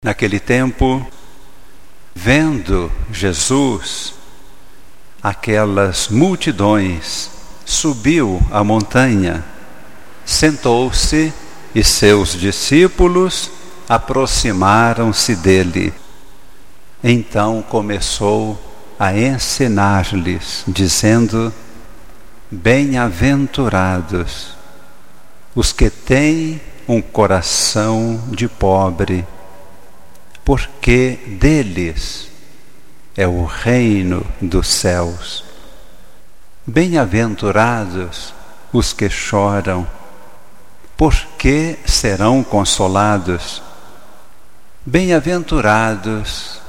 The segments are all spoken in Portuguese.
Naquele tempo, vendo Jesus aquelas multidões, subiu a montanha, sentou-se e seus discípulos aproximaram-se dele. Então começou a ensinar-lhes, dizendo: Bem-aventurados os que têm um coração de pobre porque deles é o reino dos céus. Bem-aventurados os que choram, porque serão consolados. Bem-aventurados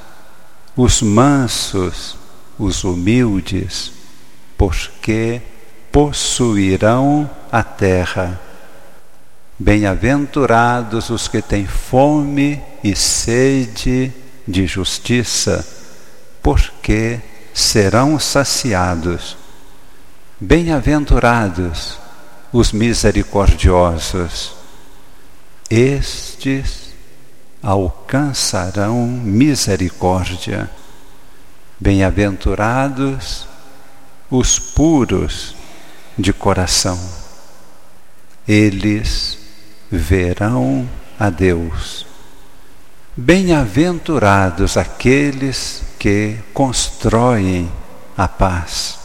os mansos, os humildes, porque possuirão a terra. Bem-aventurados os que têm fome e sede de justiça, porque serão saciados. Bem-aventurados os misericordiosos, estes alcançarão misericórdia. Bem-aventurados os puros de coração, eles verão a Deus. Bem-aventurados aqueles que constroem a paz.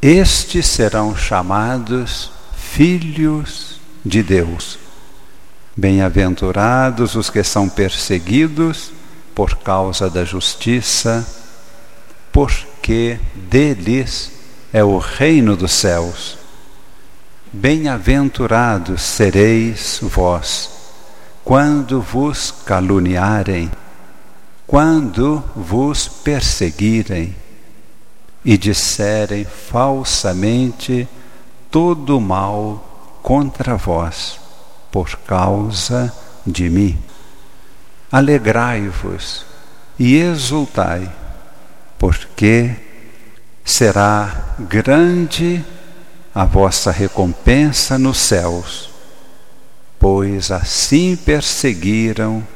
Estes serão chamados filhos de Deus. Bem-aventurados os que são perseguidos por causa da justiça, porque deles é o reino dos céus. Bem-aventurados sereis vós, quando vos caluniarem, quando vos perseguirem e disserem falsamente todo mal contra vós, por causa de mim. Alegrai-vos e exultai, porque será grande a vossa recompensa nos céus, pois assim perseguiram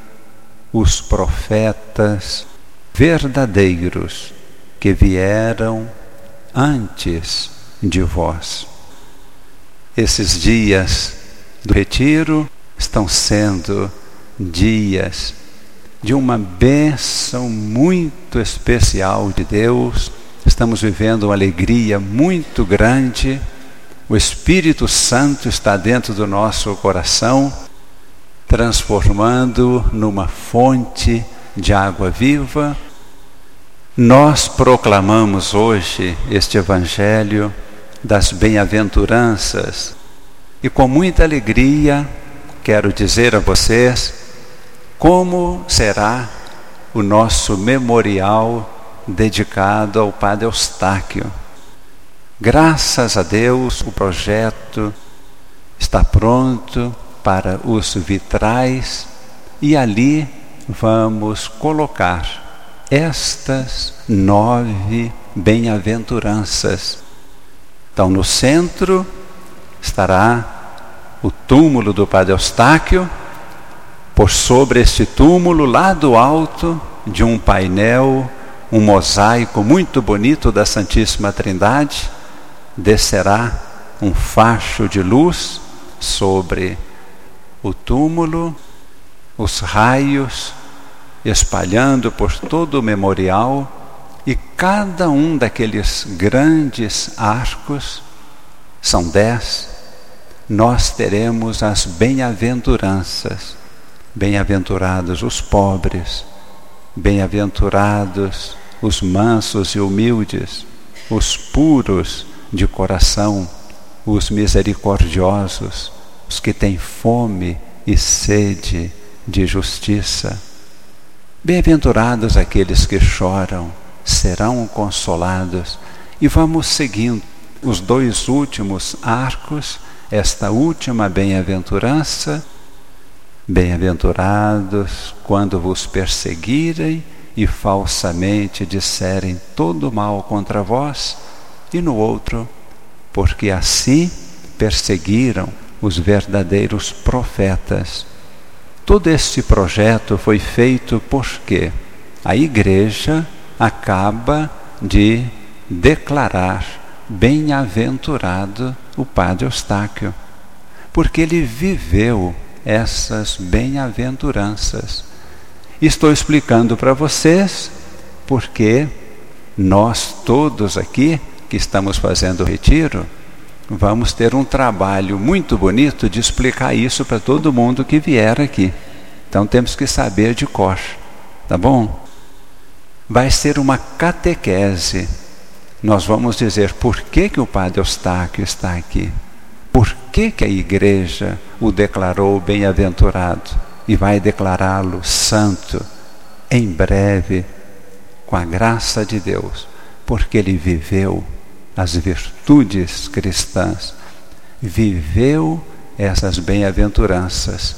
os profetas verdadeiros que vieram antes de vós. Esses dias do retiro estão sendo dias de uma bênção muito especial de Deus. Estamos vivendo uma alegria muito grande o Espírito Santo está dentro do nosso coração, transformando numa fonte de água viva. Nós proclamamos hoje este Evangelho das bem-aventuranças e com muita alegria quero dizer a vocês como será o nosso memorial dedicado ao Padre Eustáquio. Graças a Deus, o projeto está pronto para os vitrais e ali vamos colocar estas nove bem-aventuranças. Então, no centro estará o túmulo do Padre Eustáquio, por sobre este túmulo, lá do alto de um painel, um mosaico muito bonito da Santíssima Trindade descerá um facho de luz sobre o túmulo, os raios espalhando por todo o memorial e cada um daqueles grandes arcos, são dez, nós teremos as bem-aventuranças. Bem-aventurados os pobres, bem-aventurados os mansos e humildes, os puros de coração, os misericordiosos, os que têm fome e sede de justiça. Bem-aventurados aqueles que choram, serão consolados. E vamos seguindo os dois últimos arcos, esta última bem-aventurança. Bem-aventurados quando vos perseguirem e falsamente disserem todo mal contra vós e no outro, porque assim perseguiram os verdadeiros profetas. todo este projeto foi feito porque a igreja acaba de declarar bem-aventurado o Padre Eustáquio, porque ele viveu essas bem-aventuranças. Estou explicando para vocês porque nós todos aqui que estamos fazendo o retiro, vamos ter um trabalho muito bonito de explicar isso para todo mundo que vier aqui. Então temos que saber de cor, tá bom? Vai ser uma catequese. Nós vamos dizer por que, que o Padre Eustáquio está aqui. Por que, que a igreja o declarou bem-aventurado e vai declará-lo santo em breve, com a graça de Deus, porque ele viveu as virtudes cristãs, viveu essas bem-aventuranças.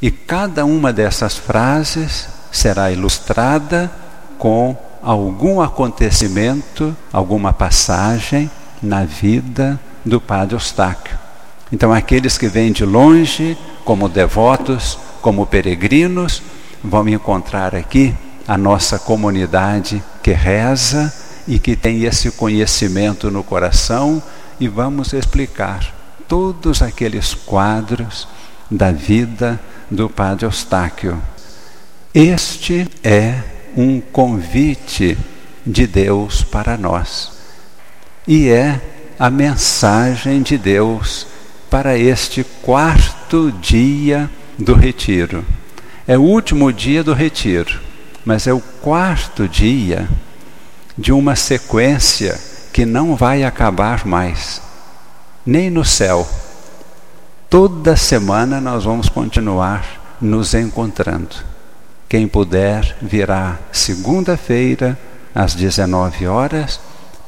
E cada uma dessas frases será ilustrada com algum acontecimento, alguma passagem na vida do Padre Eustáquio. Então, aqueles que vêm de longe, como devotos, como peregrinos, vão encontrar aqui a nossa comunidade que reza e que tem esse conhecimento no coração e vamos explicar todos aqueles quadros da vida do Padre Eustáquio. Este é um convite de Deus para nós e é a mensagem de Deus para este quarto dia do retiro. É o último dia do retiro, mas é o quarto dia de uma sequência que não vai acabar mais, nem no céu. Toda semana nós vamos continuar nos encontrando. Quem puder virá segunda-feira às 19 horas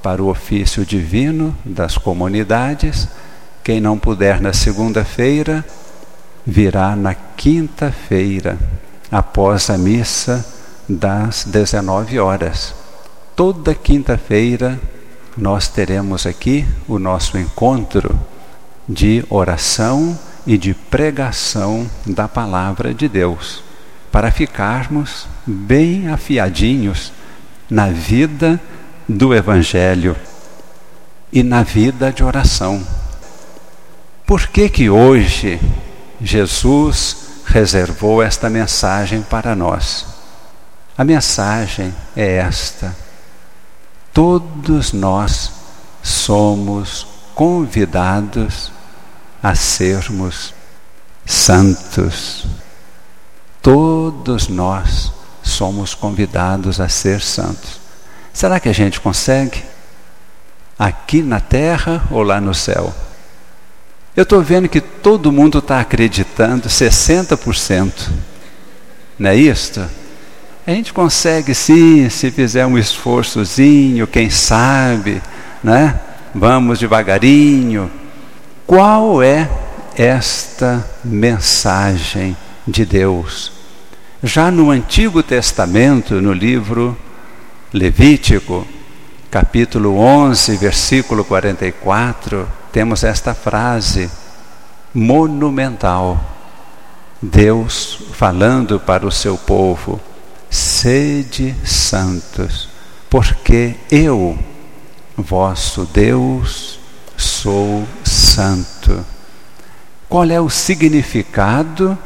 para o ofício divino das comunidades. Quem não puder na segunda-feira virá na quinta-feira após a missa das 19 horas toda quinta-feira nós teremos aqui o nosso encontro de oração e de pregação da palavra de Deus, para ficarmos bem afiadinhos na vida do Evangelho e na vida de oração. Por que que hoje Jesus reservou esta mensagem para nós? A mensagem é esta todos nós somos convidados a sermos santos. Todos nós somos convidados a ser santos. Será que a gente consegue? Aqui na terra ou lá no céu? Eu estou vendo que todo mundo está acreditando 60%. Não é isto? A gente consegue sim, se fizer um esforçozinho, quem sabe, né? Vamos devagarinho. Qual é esta mensagem de Deus? Já no Antigo Testamento, no livro Levítico, capítulo 11, versículo 44, temos esta frase monumental. Deus falando para o seu povo: sede santos, porque eu, vosso Deus, sou santo. Qual é o significado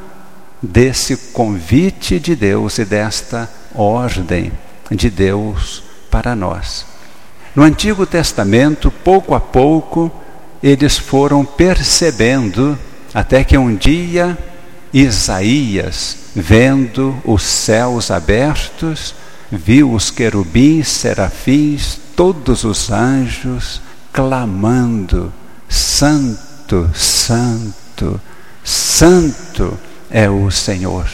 desse convite de Deus e desta ordem de Deus para nós? No Antigo Testamento, pouco a pouco, eles foram percebendo, até que um dia Isaías, vendo os céus abertos, viu os querubins, serafins, todos os anjos clamando: Santo, Santo, Santo é o Senhor.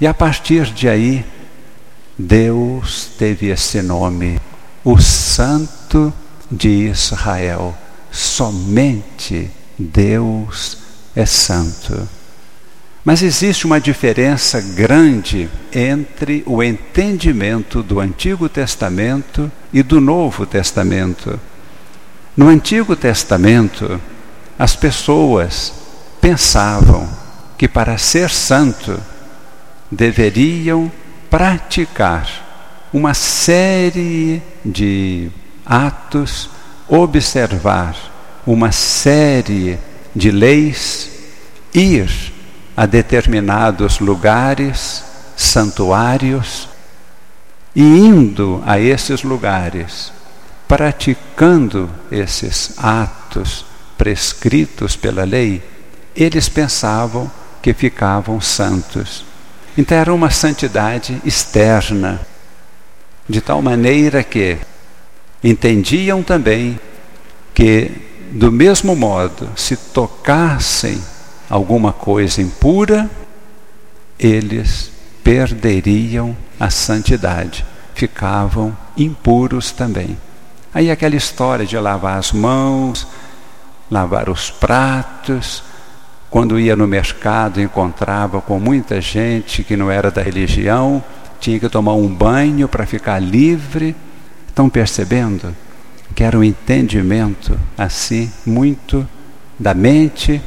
E a partir de aí, Deus teve esse nome, o Santo de Israel. Somente Deus é santo. Mas existe uma diferença grande entre o entendimento do Antigo Testamento e do Novo Testamento. No Antigo Testamento, as pessoas pensavam que para ser santo deveriam praticar uma série de atos, observar uma série de leis, ir a determinados lugares, santuários, e indo a esses lugares, praticando esses atos prescritos pela lei, eles pensavam que ficavam santos. Então era uma santidade externa, de tal maneira que entendiam também que, do mesmo modo, se tocassem alguma coisa impura, eles perderiam a santidade, ficavam impuros também. Aí aquela história de lavar as mãos, lavar os pratos, quando ia no mercado encontrava com muita gente que não era da religião, tinha que tomar um banho para ficar livre. Estão percebendo que era um entendimento assim muito da mente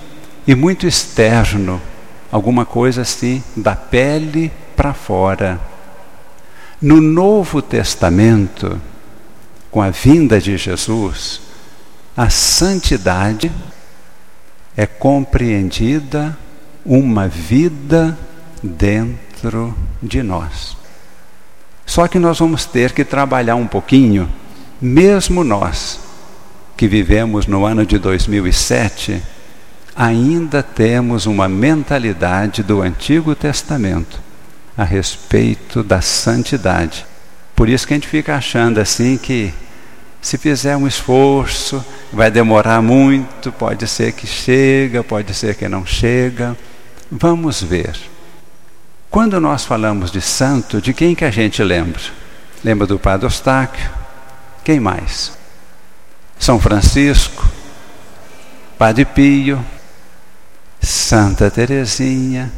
e muito externo, alguma coisa assim da pele para fora. No Novo Testamento, com a vinda de Jesus, a santidade é compreendida uma vida dentro de nós. Só que nós vamos ter que trabalhar um pouquinho, mesmo nós que vivemos no ano de 2007, ainda temos uma mentalidade do Antigo Testamento a respeito da santidade. Por isso que a gente fica achando assim que se fizer um esforço, vai demorar muito, pode ser que chega, pode ser que não chega. Vamos ver. Quando nós falamos de santo, de quem que a gente lembra? Lembra do Padre Eustáquio? Quem mais? São Francisco, Padre Pio, Santa Teresinha.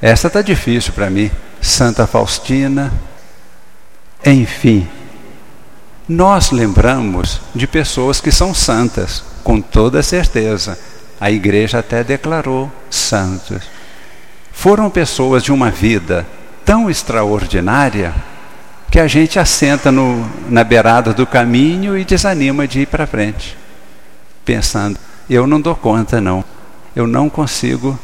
Essa está difícil para mim. Santa Faustina. Enfim, nós lembramos de pessoas que são santas, com toda certeza. A igreja até declarou santos. Foram pessoas de uma vida tão extraordinária que a gente assenta no, na beirada do caminho e desanima de ir para frente, pensando: eu não dou conta, não. Eu não consigo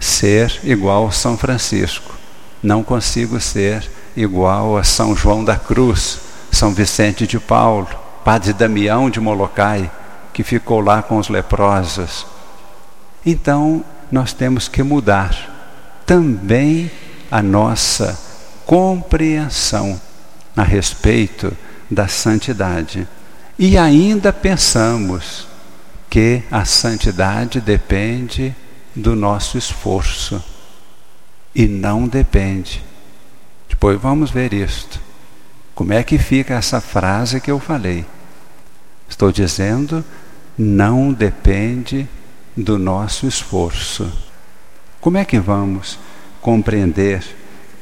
ser igual a São Francisco, não consigo ser igual a São João da Cruz são Vicente de Paulo, Padre Damião de Molokai, que ficou lá com os leprosos. Então, nós temos que mudar também a nossa compreensão a respeito da santidade. E ainda pensamos que a santidade depende do nosso esforço e não depende. Depois vamos ver isto. Como é que fica essa frase que eu falei? Estou dizendo, não depende do nosso esforço. Como é que vamos compreender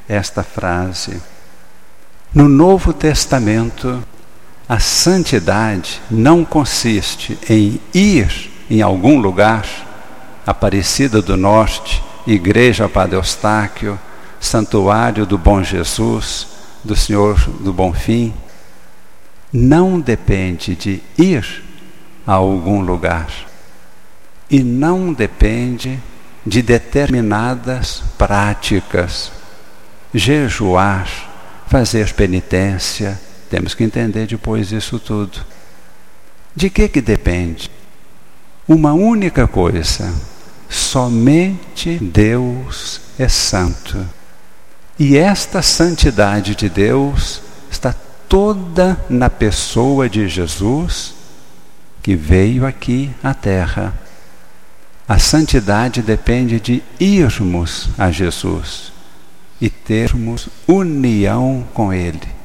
esta frase? No Novo Testamento, a santidade não consiste em ir em algum lugar, Aparecida do Norte, Igreja Padre Eustáquio, Santuário do Bom Jesus, do Senhor do Bom Fim não depende de ir a algum lugar e não depende de determinadas práticas. Jejuar, fazer penitência, temos que entender depois isso tudo. De que que depende? Uma única coisa: somente Deus é santo. E esta santidade de Deus está toda na pessoa de Jesus, que veio aqui à terra. A santidade depende de irmos a Jesus e termos união com Ele.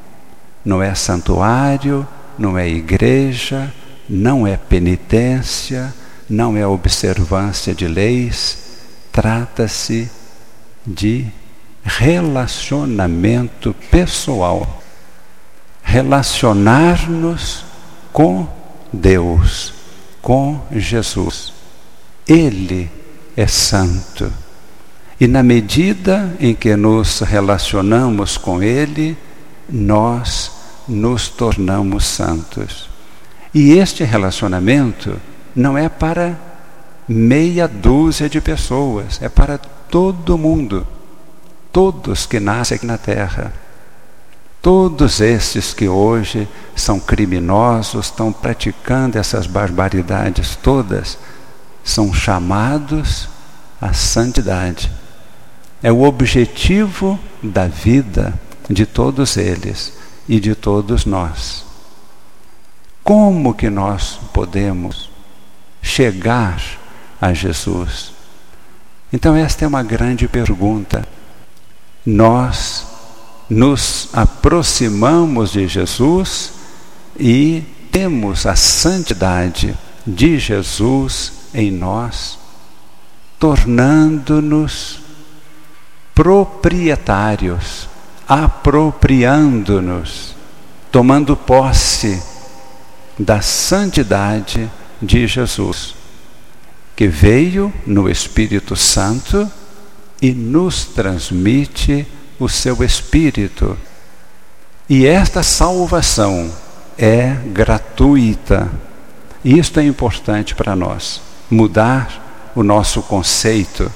Não é santuário, não é igreja, não é penitência, não é observância de leis, trata-se de relacionamento pessoal. Relacionar-nos com Deus, com Jesus. Ele é santo E na medida em que nos relacionamos com Ele, nós nos tornamos santos. E este relacionamento não é para meia dúzia de pessoas, é para todo mundo, todos que nascem aqui na terra. Todos estes que hoje são criminosos, estão praticando essas barbaridades todas, são chamados à santidade. É o objetivo da vida de todos eles e de todos nós. Como que nós podemos chegar a Jesus? Então, esta é uma grande pergunta. Nós nos aproximamos de Jesus e temos a santidade de Jesus em nós, tornando-nos proprietários, apropriando-nos, tomando posse da santidade de Jesus, que veio no Espírito Santo e nos transmite o seu Espírito. E esta salvação é gratuita. Isto é importante para nós, mudar o nosso conceito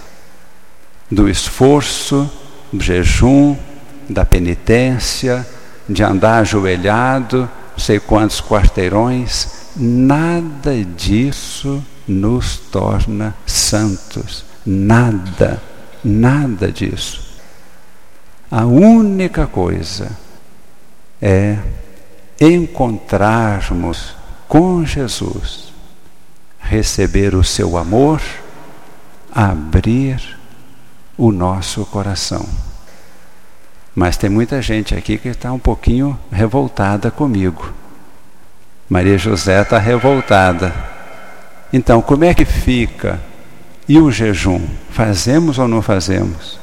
do esforço, do jejum, da penitência, de andar ajoelhado, não sei quantos quarteirões, nada disso nos torna santos. Nada, nada disso. A única coisa é encontrarmos com Jesus, receber o seu amor, abrir o nosso coração. Mas tem muita gente aqui que está um pouquinho revoltada comigo. Maria José está revoltada. Então, como é que fica? E o jejum? Fazemos ou não fazemos?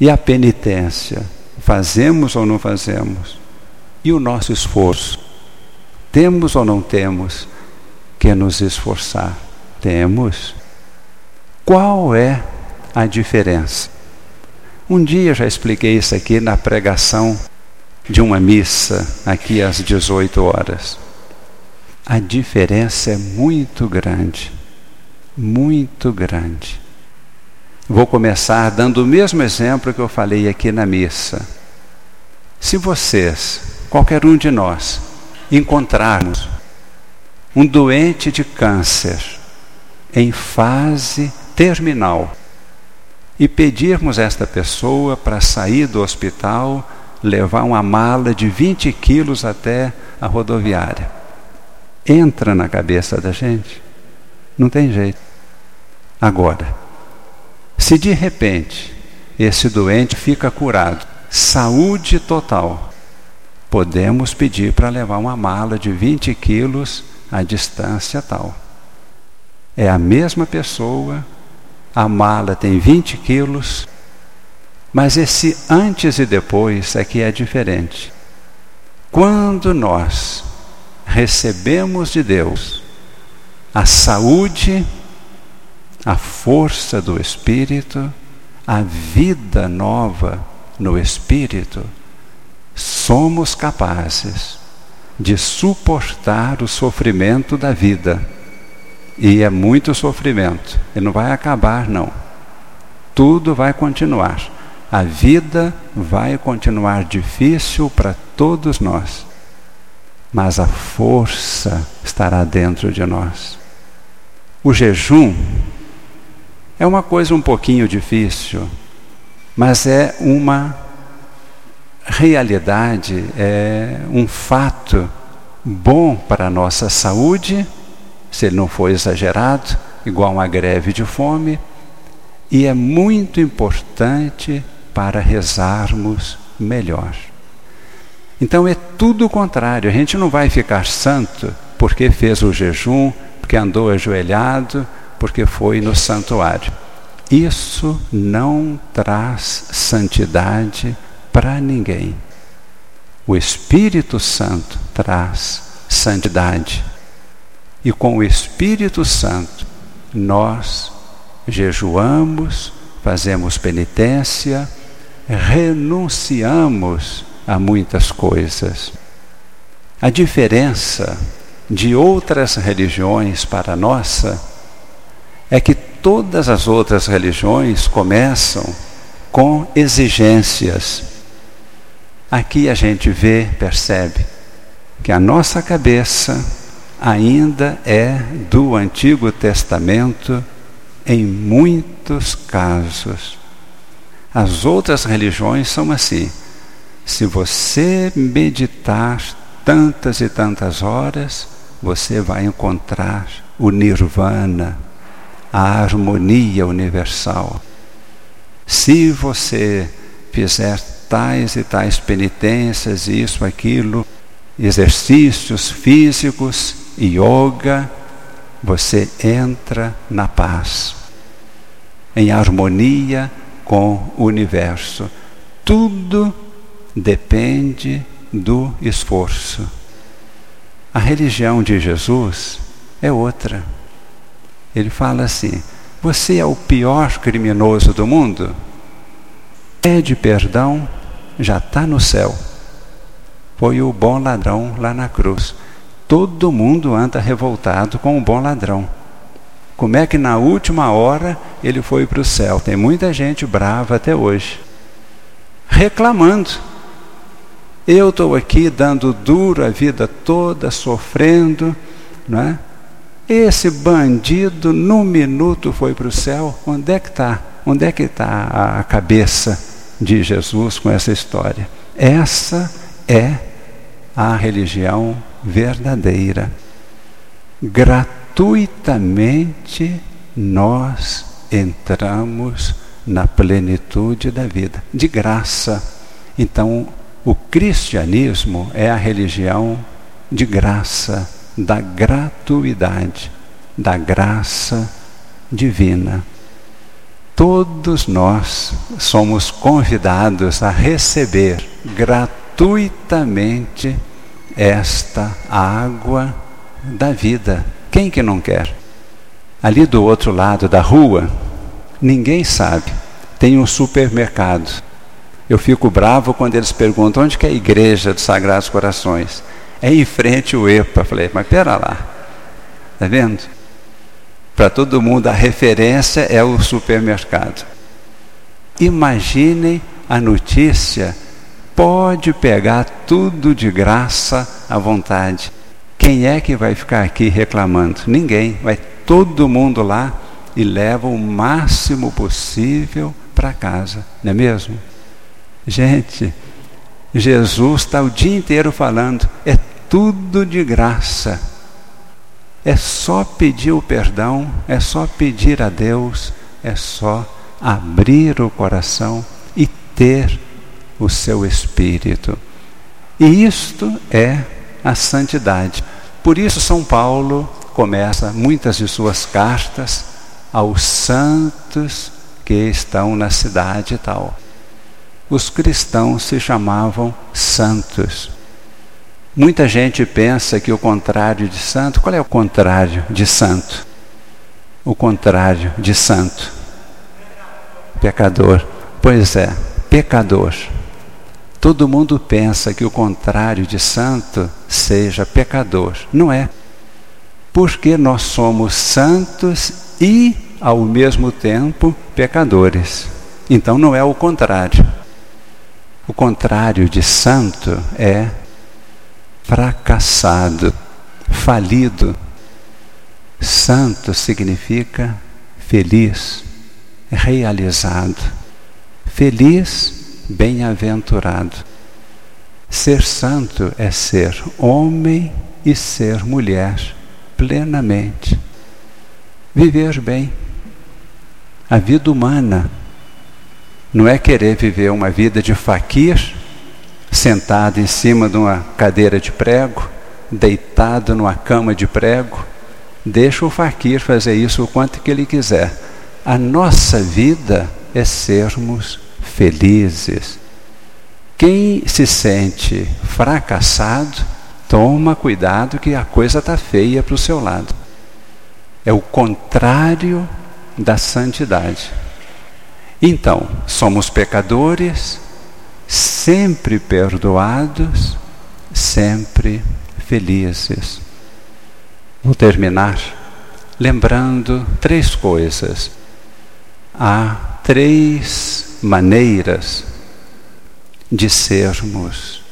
E a penitência? Fazemos ou não fazemos? E o nosso esforço? Temos ou não temos que nos esforçar? Temos. Qual é a diferença? Um dia já expliquei isso aqui na pregação de uma missa, aqui às 18 horas. A diferença é muito grande, muito grande. Vou começar dando o mesmo exemplo que eu falei aqui na missa. Se vocês, qualquer um de nós, encontrarmos um doente de câncer em fase terminal e pedirmos a esta pessoa para sair do hospital, levar uma mala de 20 quilos até a rodoviária, entra na cabeça da gente? Não tem jeito. Agora, se de repente esse doente fica curado, saúde total, podemos pedir para levar uma mala de 20 quilos à distância tal. É a mesma pessoa, a mala tem 20 quilos, mas esse antes e depois é que é diferente. Quando nós recebemos de Deus a saúde a força do Espírito, a vida nova no Espírito, somos capazes de suportar o sofrimento da vida. E é muito sofrimento, e não vai acabar, não. Tudo vai continuar. A vida vai continuar difícil para todos nós, mas a força estará dentro de nós. O jejum é uma coisa um pouquinho difícil, mas é uma realidade, é um fato bom para a nossa saúde, se ele não for exagerado, igual uma greve de fome, e é muito importante para rezarmos melhor. Então é tudo o contrário, a gente não vai ficar santo porque fez o jejum, porque andou ajoelhado, porque foi no santuário. Isso não traz santidade para ninguém. O Espírito Santo traz santidade. E com o Espírito Santo nós jejuamos, fazemos penitência, renunciamos a muitas coisas. A diferença de outras religiões para a nossa é que todas as outras religiões começam com exigências. Aqui a gente vê, percebe, que a nossa cabeça ainda é do Antigo Testamento em muitos casos. As outras religiões são assim. Se você meditar tantas e tantas horas, você vai encontrar o nirvana, a harmonia universal. Se você fizer tais e tais penitências, isso, aquilo, exercícios físicos, yoga, você entra na paz, em harmonia com o universo. Tudo depende do esforço. A religião de Jesus é outra. Ele fala assim: Você é o pior criminoso do mundo? Pede perdão, já está no céu. Foi o bom ladrão lá na cruz. Todo mundo anda revoltado com o bom ladrão. Como é que na última hora ele foi para o céu? Tem muita gente brava até hoje, reclamando. Eu estou aqui dando duro a vida toda, sofrendo, não é? Esse bandido, num minuto, foi para o céu. Onde é que está? Onde é que está a cabeça de Jesus com essa história? Essa é a religião verdadeira. Gratuitamente nós entramos na plenitude da vida, de graça. Então, o cristianismo é a religião de graça da gratuidade, da graça divina. Todos nós somos convidados a receber gratuitamente esta água da vida. Quem que não quer? Ali do outro lado da rua, ninguém sabe, tem um supermercado. Eu fico bravo quando eles perguntam onde que é a igreja dos Sagrados Corações. É em frente o EPA. Falei, mas pera lá. Está vendo? Para todo mundo a referência é o supermercado. Imaginem a notícia, pode pegar tudo de graça à vontade. Quem é que vai ficar aqui reclamando? Ninguém. Vai todo mundo lá e leva o máximo possível para casa, não é mesmo? Gente, Jesus está o dia inteiro falando, é tudo de graça. É só pedir o perdão, é só pedir a Deus, é só abrir o coração e ter o seu espírito. E isto é a santidade. Por isso, São Paulo começa muitas de suas cartas aos santos que estão na cidade e tal. Os cristãos se chamavam santos. Muita gente pensa que o contrário de santo, qual é o contrário de santo? O contrário de santo. Pecador. Pois é, pecador. Todo mundo pensa que o contrário de santo seja pecador. Não é. Porque nós somos santos e, ao mesmo tempo, pecadores. Então não é o contrário. O contrário de santo é fracassado, falido. Santo significa feliz, realizado. Feliz, bem-aventurado. Ser santo é ser homem e ser mulher plenamente. Viver bem. A vida humana não é querer viver uma vida de faquir sentado em cima de uma cadeira de prego, deitado numa cama de prego. Deixa o faquir fazer isso o quanto que ele quiser. A nossa vida é sermos felizes. Quem se sente fracassado, toma cuidado que a coisa está feia para o seu lado. É o contrário da santidade. Então, somos pecadores, sempre perdoados, sempre felizes. Vou terminar lembrando três coisas. Há três maneiras de sermos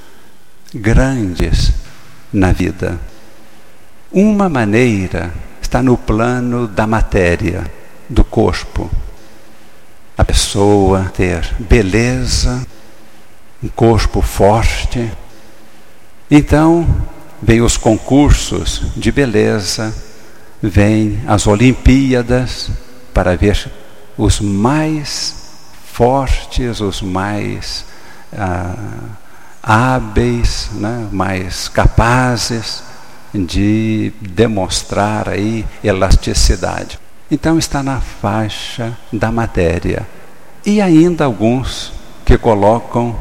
grandes na vida. Uma maneira está no plano da matéria, do corpo. A pessoa ter beleza, um corpo forte. Então, vem os concursos de beleza, vem as Olimpíadas para ver os mais fortes, os mais ah, hábeis, né, mais capazes de demonstrar aí elasticidade. Então está na faixa da matéria. E ainda alguns que colocam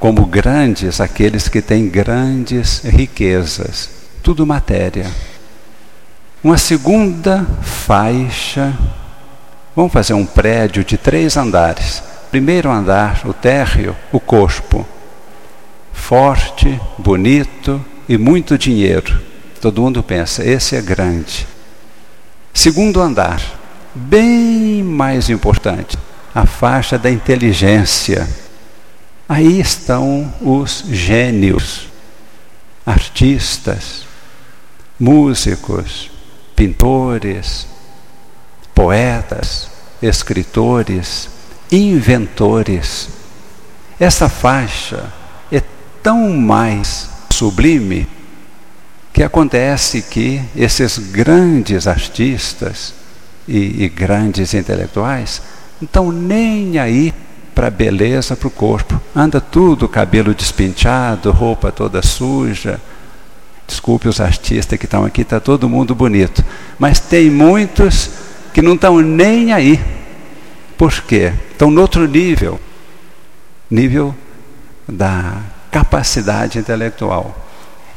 como grandes aqueles que têm grandes riquezas, tudo matéria. Uma segunda faixa, vamos fazer um prédio de três andares. Primeiro andar, o térreo, o corpo. Forte, bonito e muito dinheiro. Todo mundo pensa, esse é grande. Segundo andar, bem mais importante, a faixa da inteligência. Aí estão os gênios, artistas, músicos, pintores, poetas, escritores, inventores. Essa faixa é tão mais sublime que acontece que esses grandes artistas e, e grandes intelectuais não estão nem aí para a beleza, para o corpo. Anda tudo, cabelo despinchado, roupa toda suja, Desculpe os artistas que estão aqui, está todo mundo bonito. Mas tem muitos que não estão nem aí. Por quê? Estão no outro nível nível da capacidade intelectual.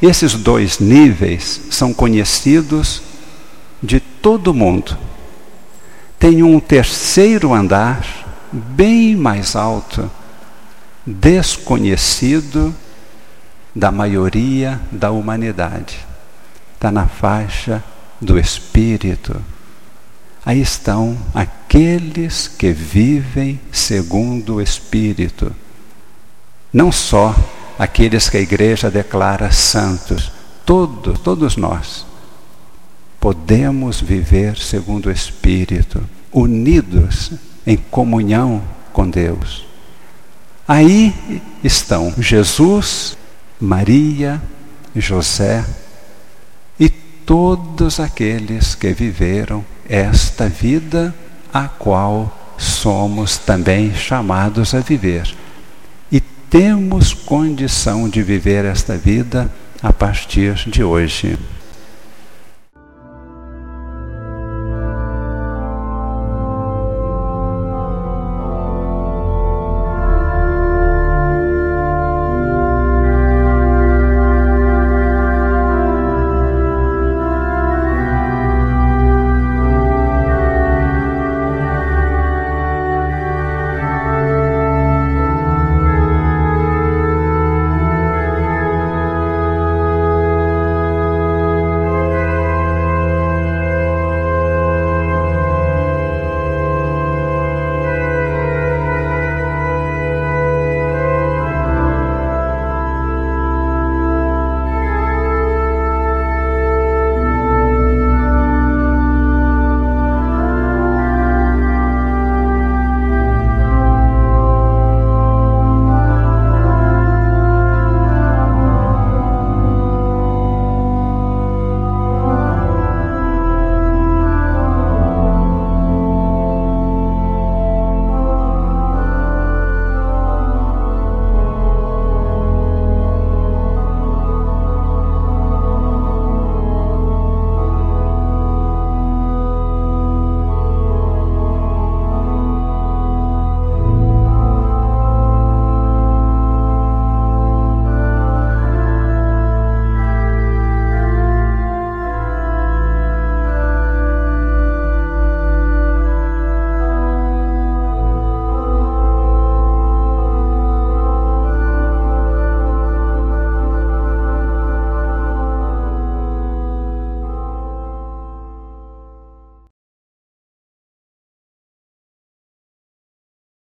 Esses dois níveis são conhecidos de todo mundo. Tem um terceiro andar, bem mais alto, desconhecido da maioria da humanidade. Está na faixa do espírito. Aí estão aqueles que vivem segundo o espírito. Não só aqueles que a igreja declara santos, todos, todos nós podemos viver segundo o espírito, unidos em comunhão com Deus. Aí estão Jesus Maria, José e todos aqueles que viveram esta vida a qual somos também chamados a viver. E temos condição de viver esta vida a partir de hoje.